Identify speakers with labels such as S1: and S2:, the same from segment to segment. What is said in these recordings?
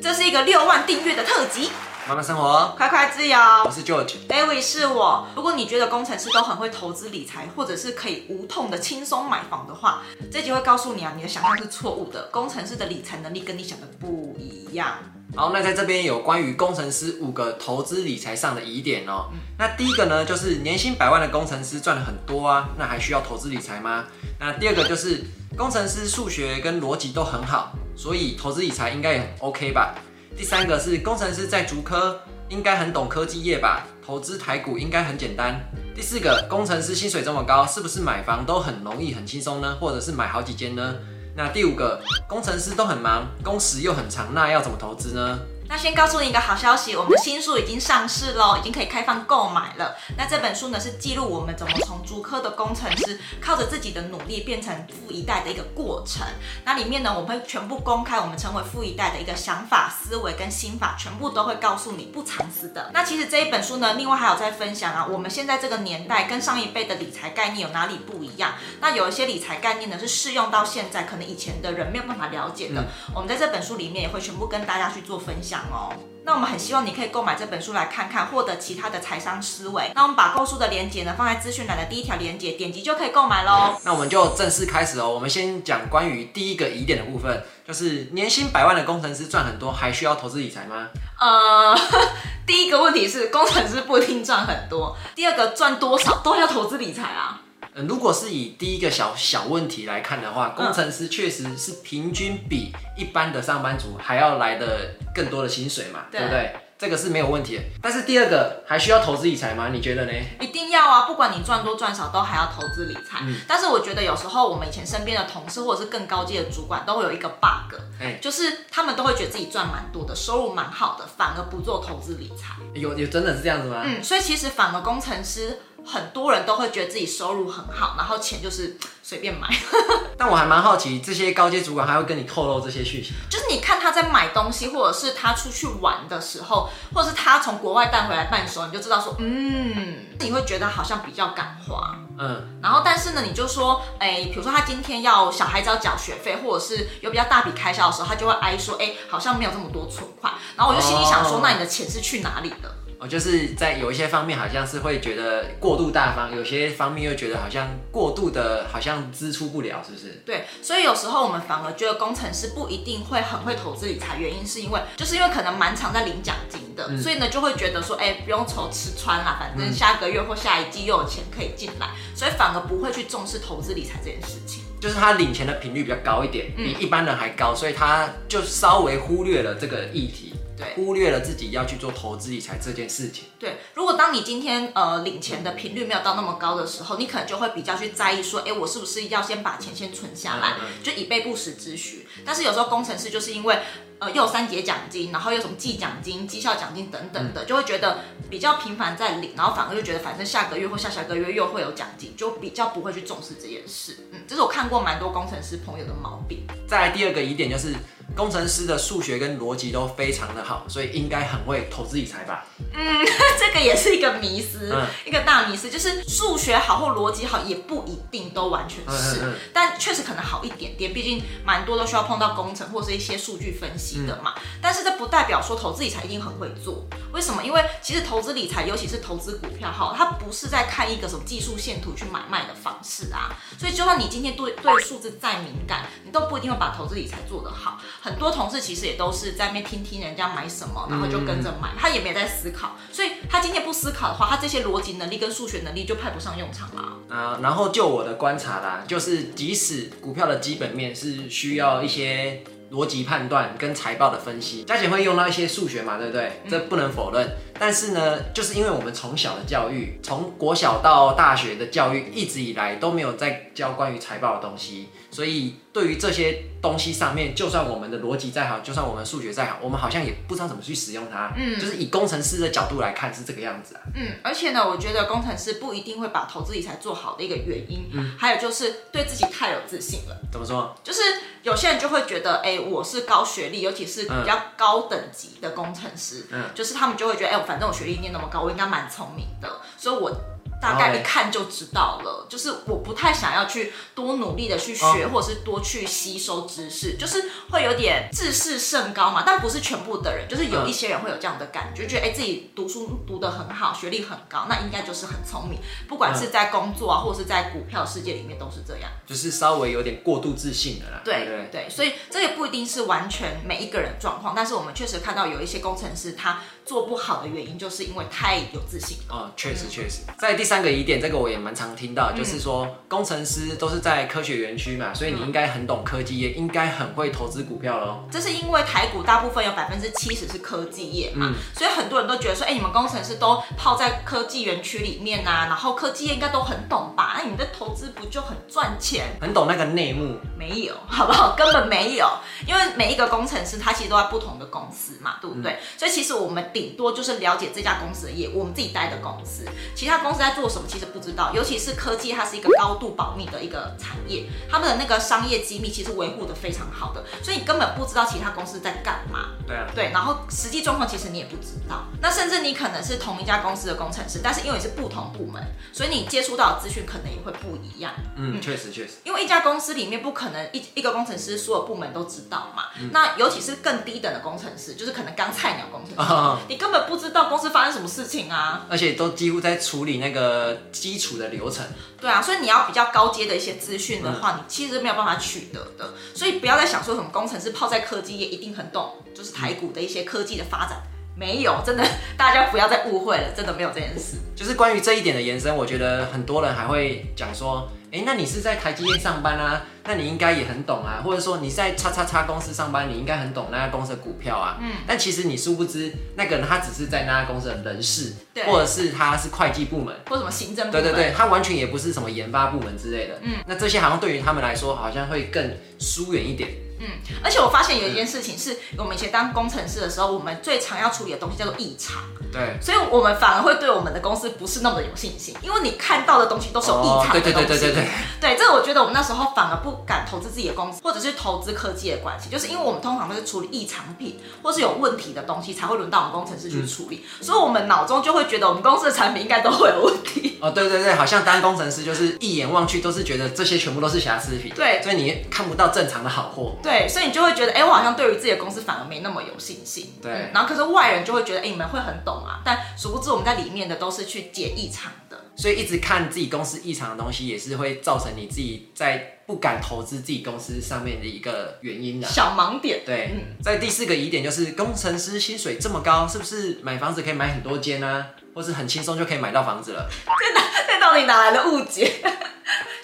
S1: 这是一个六万订阅的特辑，
S2: 慢慢生活，
S1: 快快自由。
S2: 我是 George，David
S1: 是我。如果你觉得工程师都很会投资理财，或者是可以无痛的轻松买房的话，这集会告诉你啊，你的想象是错误的。工程师的理财能力跟你想的不一样。
S2: 好，那在这边有关于工程师五个投资理财上的疑点哦。那第一个呢，就是年薪百万的工程师赚了很多啊，那还需要投资理财吗？那第二个就是工程师数学跟逻辑都很好，所以投资理财应该也很 OK 吧？第三个是工程师在竹科应该很懂科技业吧？投资台股应该很简单。第四个，工程师薪水这么高，是不是买房都很容易很轻松呢？或者是买好几间呢？那第五个，工程师都很忙，工时又很长，那要怎么投资呢？
S1: 那先告诉你一个好消息，我们新书已经上市喽，已经可以开放购买了。那这本书呢，是记录我们怎么从竹科的工程师，靠着自己的努力变成富一代的一个过程。那里面呢，我们会全部公开我们成为富一代的一个想法、思维跟心法，全部都会告诉你，不藏私的。那其实这一本书呢，另外还有在分享啊，我们现在这个年代跟上一辈的理财概念有哪里不一样？那有一些理财概念呢，是适用到现在，可能以前的人没有办法了解的。我们在这本书里面也会全部跟大家去做分享哦。那我们很希望你可以购买这本书来看看，获得其他的财商思维。那我们把购书的链接呢放在资讯栏的第一条链接，点击就可以购买喽。
S2: 那我们就正式开始哦。我们先讲关于第一个疑点的部分，就是年薪百万的工程师赚很多，还需要投资理财吗？
S1: 呃，第一个问题是工程师不一定赚很多，第二个赚多少都要投资理财啊。
S2: 如果是以第一个小小问题来看的话，工程师确实是平均比一般的上班族还要来的更多的薪水嘛，对，对不对？这个是没有问题的。但是第二个还需要投资理财吗？你觉得呢？
S1: 一定要啊！不管你赚多赚少，都还要投资理财。嗯。但是我觉得有时候我们以前身边的同事或者是更高阶的主管都会有一个 bug，哎，就是他们都会觉得自己赚蛮多的，收入蛮好的，反而不做投资理财。
S2: 有有真的是这样子吗？
S1: 嗯，所以其实反而工程师。很多人都会觉得自己收入很好，然后钱就是随便买。
S2: 但我还蛮好奇，这些高阶主管还会跟你透露这些讯息？
S1: 就是你看他在买东西，或者是他出去玩的时候，或者是他从国外带回来伴手，你就知道说，嗯，你会觉得好像比较敢花。嗯。然后，但是呢，你就说，哎，比如说他今天要小孩子要缴学费，或者是有比较大笔开销的时候，他就会哀说，哎，好像没有这么多存款。然后我就心里想说，哦、那你的钱是去哪里的？
S2: 哦，就是在有一些方面好像是会觉得过度大方，有些方面又觉得好像过度的，好像支出不了，是不是？
S1: 对，所以有时候我们反而觉得工程师不一定会很会投资理财，原因是因为就是因为可能蛮常在领奖金的，嗯、所以呢就会觉得说，哎、欸，不用愁吃穿啦，反正下个月或下一季又有钱可以进来，所以反而不会去重视投资理财这件事情。
S2: 就是他领钱的频率比较高一点，比一般人还高，所以他就稍微忽略了这个议题。对，忽略了自己要去做投资理财这件事情。
S1: 对，如果当你今天呃领钱的频率没有到那么高的时候，你可能就会比较去在意说，哎，我是不是要先把钱先存下来，就以备不时之需。但是有时候工程师就是因为呃又有三节奖金，然后又什么季奖金、绩效奖金等等的，就会觉得比较频繁在领，然后反而就觉得反正下个月或下下个月又会有奖金，就比较不会去重视这件事。嗯，这是我看过蛮多工程师朋友的毛病。
S2: 再来第二个疑点就是。工程师的数学跟逻辑都非常的好，所以应该很会投资理财吧？
S1: 嗯，这个也是一个迷思，嗯、一个大迷思，就是数学好或逻辑好也不一定都完全是，嗯嗯嗯、但确实可能好一点点，毕竟蛮多都需要碰到工程或是一些数据分析的嘛。嗯、但是这不代表说投资理财一定很会做，为什么？因为其实投资理财，尤其是投资股票，哈，它不是在看一个什么技术线图去买卖的方式啊。所以就算你今天对对数字再敏感，你都不一定会把投资理财做得好。很多同事其实也都是在那边听听人家买什么，然后就跟着买，他也没在思考。所以他今天不思考的话，他这些逻辑能力跟数学能力就派不上用场了。
S2: 啊，然后就我的观察啦，就是即使股票的基本面是需要一些逻辑判断跟财报的分析，加减会用到一些数学嘛，对不对？这不能否认。但是呢，就是因为我们从小的教育，从国小到大学的教育，一直以来都没有在教关于财报的东西，所以对于这些东西上面，就算我们的逻辑再好，就算我们数学再好，我们好像也不知道怎么去使用它。嗯，就是以工程师的角度来看是这个样子啊。
S1: 嗯，而且呢，我觉得工程师不一定会把投资理财做好的一个原因，嗯，还有就是对自己太有自信了。
S2: 怎么说？
S1: 就是有些人就会觉得，哎、欸，我是高学历，尤其是比较高等级的工程师，嗯，就是他们就会觉得，哎、欸。反正我学历念那么高，我应该蛮聪明的，所以我大概一看就知道了，就是我不太想要去多努力的去学，或者是多去吸收知识，就是会有点自视甚高嘛。但不是全部的人，就是有一些人会有这样的感觉，觉得哎自己读书读得很好，学历很高，那应该就是很聪明。不管是在工作啊，或者是在股票世界里面都是这样，
S2: 就是稍微有点过度自信的啦。
S1: 对对对，所以这也不一定是完全每一个人状况，但是我们确实看到有一些工程师他做不好的原因，就是因为太有自信了。
S2: 哦，确实确实，在第三个疑点，这个我也蛮常听到，就是说工程师都是在科学园区嘛，所以你应该很懂科技业，应该很会投资股票喽。
S1: 这是因为台股大部分有百分之七十是科技业嘛，所以很多人都觉得说，哎，你们工程师都泡在科技园区里面呐，然后科技业应该都很懂吧？那你们的投资不就很赚钱？
S2: 很懂那个内幕？
S1: 没有，好不好？根本没有，因为每一个工程师他其实都在不同的公司嘛，对不对？所以其实我们顶多就是了解这家公司的业务，我们自己待的公司，其他公司在做什么其实不知道，尤其是科技，它是一个高度保密的一个产业，他们的那个商业机密其实维护的非常好的，所以你根本不知道其他公司在干嘛。
S2: 对啊。
S1: 对，然后实际状况其实你也不知道。那甚至你可能是同一家公司的工程师，但是因为你是不同部门，所以你接触到的资讯可能也会不一样。
S2: 嗯，确实确实。
S1: 因为一家公司里面不可能一一个工程师所有部门都知道嘛。嗯、那尤其是更低等的工程师，就是可能刚菜鸟工程师，哦、你根本不知道公司发生什么事情啊。
S2: 而且都几乎在处理那个基础的流程。
S1: 对啊，所以你要比较高阶的一些资讯的话，嗯、你其实没有办法取得的。所以不要再想说什么工程师泡在科技业一定很懂，就是台股的一些科技的发展。没有，真的，大家不要再误会了，真的没有这件事。
S2: 就是关于这一点的延伸，我觉得很多人还会讲说，哎，那你是在台积电上班啊？那你应该也很懂啊，或者说你在叉叉叉公司上班，你应该很懂那家公司的股票啊。嗯。但其实你殊不知，那个人他只是在那家公司的人事，对，或者是他是会计部门，
S1: 或什么行政部门。
S2: 对对对，他完全也不是什么研发部门之类的。嗯。那这些好像对于他们来说，好像会更疏远一点。
S1: 嗯，而且我发现有一件事情是，我们以前当工程师的时候，我们最常要处理的东西叫做异常。
S2: 对，
S1: 所以我们反而会对我们的公司不是那么的有信心，因为你看到的东西都是有异常的东西。对对对对对对。对，这我觉得我们那时候反而不敢投资自己的公司，或者是投资科技的关系，就是因为我们通常都是处理异常品或是有问题的东西，才会轮到我们工程师去处理，嗯、所以我们脑中就会觉得我们公司的产品应该都会有问题。
S2: 哦，对对对，好像当工程师就是一眼望去都是觉得这些全部都是瑕疵品。
S1: 对，
S2: 所以你看不到正常的好货。
S1: 对，所以你就会觉得。哎，我好像对于自己的公司反而没那么有信心。
S2: 对、
S1: 嗯，然后可是外人就会觉得，哎，你们会很懂啊。但殊不知我们在里面的都是去解异常的。
S2: 所以一直看自己公司异常的东西，也是会造成你自己在不敢投资自己公司上面的一个原因的
S1: 小盲点。
S2: 对，嗯、在第四个疑点就是，工程师薪水这么高，是不是买房子可以买很多间呢、啊？或是很轻松就可以买到房子了？
S1: 这哪这到底哪来的误解？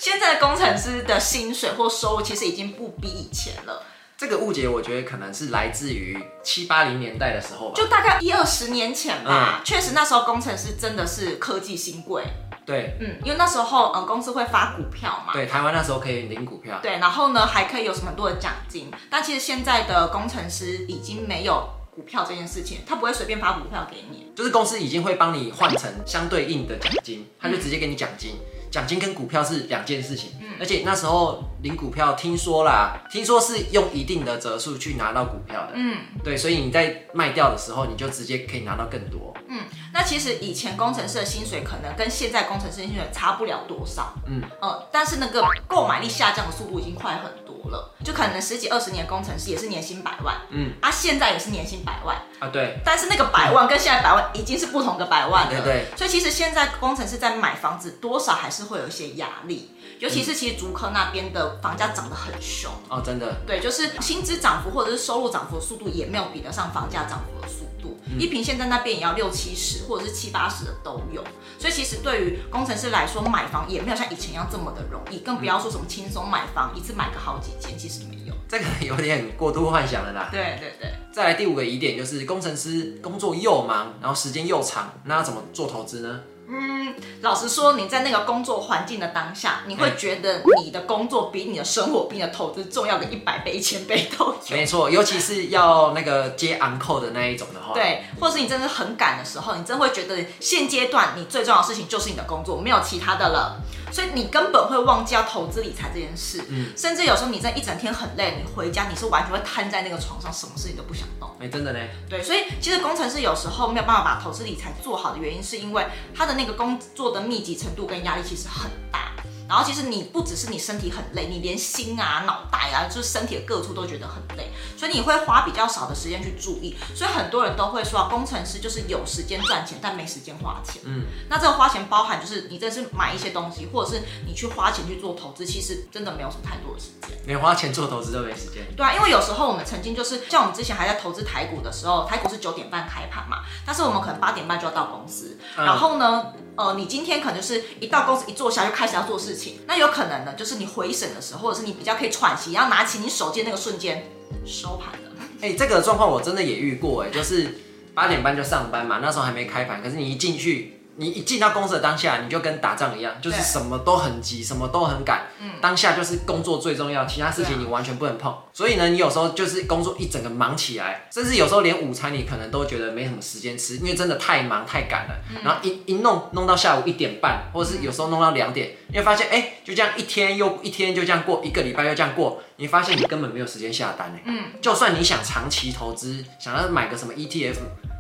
S1: 现在的工程师的薪水或收入其实已经不比以前了。
S2: 这个误解，我觉得可能是来自于七八零年代的时候吧，
S1: 就大概一二十年前吧。嗯、确实，那时候工程师真的是科技新贵。
S2: 对，
S1: 嗯，因为那时候，嗯，公司会发股票嘛。
S2: 对，台湾那时候可以领股票。
S1: 对，然后呢，还可以有什么很多的奖金。但其实现在的工程师已经没有股票这件事情，他不会随便发股票给你。
S2: 就是公司已经会帮你换成相对应的奖金，他就直接给你奖金。嗯奖金跟股票是两件事情，嗯，而且那时候领股票，听说啦，听说是用一定的折数去拿到股票的，嗯，对，所以你在卖掉的时候，你就直接可以拿到更多，
S1: 嗯，那其实以前工程师的薪水可能跟现在工程师薪水差不了多少，嗯，呃，但是那个购买力下降的速度已经快很多了，就可能十几二十年工程师也是年薪百万，嗯，啊，现在也是年薪百万，
S2: 啊，对，
S1: 但是那个百万跟现在百万已经是不同的百万了，
S2: 对对，
S1: 所以其实现在工程师在买房子多少还是。会有一些压力，尤其是其实竹科那边的房价涨得很凶
S2: 哦，真的，
S1: 对，就是薪资涨幅或者是收入涨幅的速度也没有比得上房价涨幅的速度，嗯、一平现在那边也要六七十或者是七八十的都有，所以其实对于工程师来说，买房也没有像以前一样这么的容易，更不要说什么轻松买房，一次买个好几间，其实没有，
S2: 这个有点过度幻想了啦。
S1: 对对对，
S2: 再来第五个疑点就是工程师工作又忙，然后时间又长，那要怎么做投资呢？
S1: 嗯，老实说，你在那个工作环境的当下，你会觉得你的工作比你的生活、比你的投资重要个一百倍、一千倍都有。
S2: 没错，尤其是要那个接 on call 的那一种的话，
S1: 对，或者是你真的很赶的时候，你真会觉得现阶段你最重要的事情就是你的工作，没有其他的了。所以你根本会忘记要投资理财这件事，嗯，甚至有时候你在一整天很累，你回家你是完全会瘫在那个床上，什么事情都不想动。
S2: 哎，真的嘞。
S1: 对，所以其实工程师有时候没有办法把投资理财做好的原因，是因为他的的那个工作的密集程度跟压力其实很大。然后其实你不只是你身体很累，你连心啊、脑袋啊，就是身体的各处都觉得很累，所以你会花比较少的时间去注意。所以很多人都会说，工程师就是有时间赚钱，但没时间花钱。嗯，那这个花钱包含就是你这是买一些东西，或者是你去花钱去做投资，其实真的没有什么太多的时间。
S2: 连花钱做投资都没时间。
S1: 对啊，因为有时候我们曾经就是像我们之前还在投资台股的时候，台股是九点半开盘嘛，但是我们可能八点半就要到公司，然后呢，呃，你今天可能就是一到公司一坐下就开始要做事情，那有可能呢，就是你回审的时候，或者是你比较可以喘息，然后拿起你手机那个瞬间收盘了。
S2: 哎、这个状况我真的也遇过，哎，就是八点半就上班嘛，那时候还没开盘，可是你一进去。你一进到公司的当下，你就跟打仗一样，就是什么都很急，什么都很赶。嗯，当下就是工作最重要，其他事情你完全不能碰。所以呢，你有时候就是工作一整个忙起来，甚至有时候连午餐你可能都觉得没什么时间吃，因为真的太忙太赶了。然后一一弄弄到下午一点半，或者是有时候弄到两点，你会发现，哎，就这样一天又一天就这样过，一个礼拜又这样过，你发现你根本没有时间下单。嗯，就算你想长期投资，想要买个什么 ETF。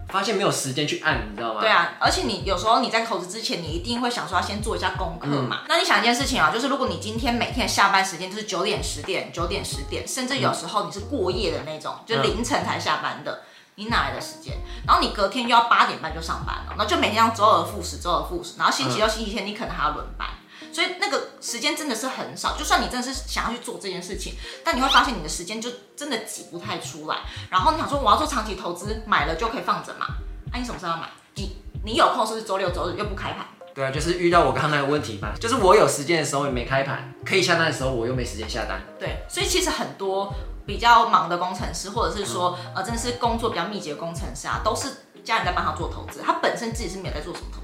S2: 发现没有时间去按，你知道吗？
S1: 对啊，而且你有时候你在投资之前，你一定会想说要先做一下功课嘛。嗯、那你想一件事情啊，就是如果你今天每天下班时间就是九点、十点、九点、十点，甚至有时候你是过夜的那种，嗯、就凌晨才下班的，你哪来的时间？然后你隔天又要八点半就上班了，然后就每天要周而复始，周而复始，然后星期六、星期天你可能还要轮班。所以那个时间真的是很少，就算你真的是想要去做这件事情，但你会发现你的时间就真的挤不太出来。然后你想说我要做长期投资，买了就可以放着嘛？那、啊、你什么时候要买？你你有空是不是周六周日又不开盘？
S2: 对啊，就是遇到我刚刚那个问题嘛，就是我有时间的时候也没开盘，可以下单的时候我又没时间下单。
S1: 对，所以其实很多比较忙的工程师，或者是说、嗯、呃真的是工作比较密集的工程师啊，都是家人在帮他做投资，他本身自己是没有在做什么投资。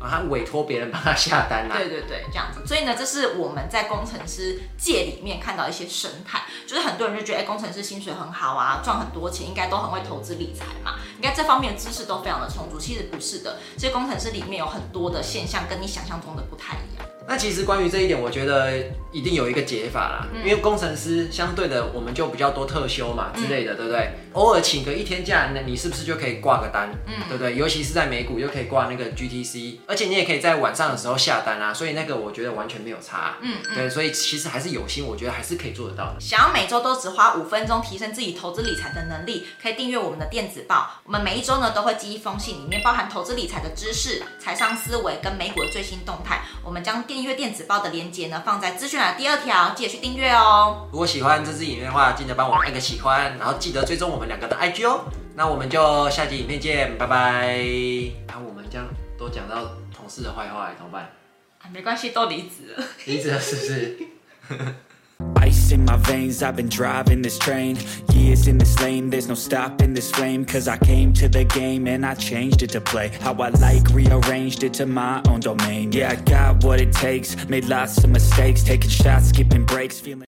S2: 啊，他委托别人帮他下单啦、啊。
S1: 对对对，这样子。所以呢，这是我们在工程师界里面看到一些生态，就是很多人就觉得，哎，工程师薪水很好啊，赚很多钱，应该都很会投资理财嘛，应该这方面的知识都非常的充足。其实不是的，这些工程师里面有很多的现象跟你想象中的不太一样。
S2: 那其实关于这一点，我觉得一定有一个解法啦。嗯、因为工程师相对的，我们就比较多特休嘛之类的，嗯、对不对？偶尔请个一天假，那你是不是就可以挂个单？嗯，对不对？尤其是在美股又可以挂那个 GTC，而且你也可以在晚上的时候下单啊，所以那个我觉得完全没有差。嗯，对，所以其实还是有心，我觉得还是可以做得到的。
S1: 想要每周都只花五分钟提升自己投资理财的能力，可以订阅我们的电子报。我们每一周呢都会寄一封信，里面包含投资理财的知识、财商思维跟美股的最新动态。我们将订阅电子报的链接呢放在资讯栏第二条，记得去订阅哦。
S2: 如果喜欢这支影片的话，记得帮我按个喜欢，然后记得追踪我们两个的 IG 哦。那我们就下集影片见，拜拜。然后我们这样都讲到同事的坏话，怎么办？
S1: 啊，没关系，都离职了。
S2: 离职了是不是
S3: ？Ice in my veins, I've been driving this train Years in this lane, there's no stopping this flame Cause I came to the game and I changed it to play How I like, rearranged it to my own domain Yeah, I got what it takes, made lots of mistakes Taking shots, skipping breaks, feeling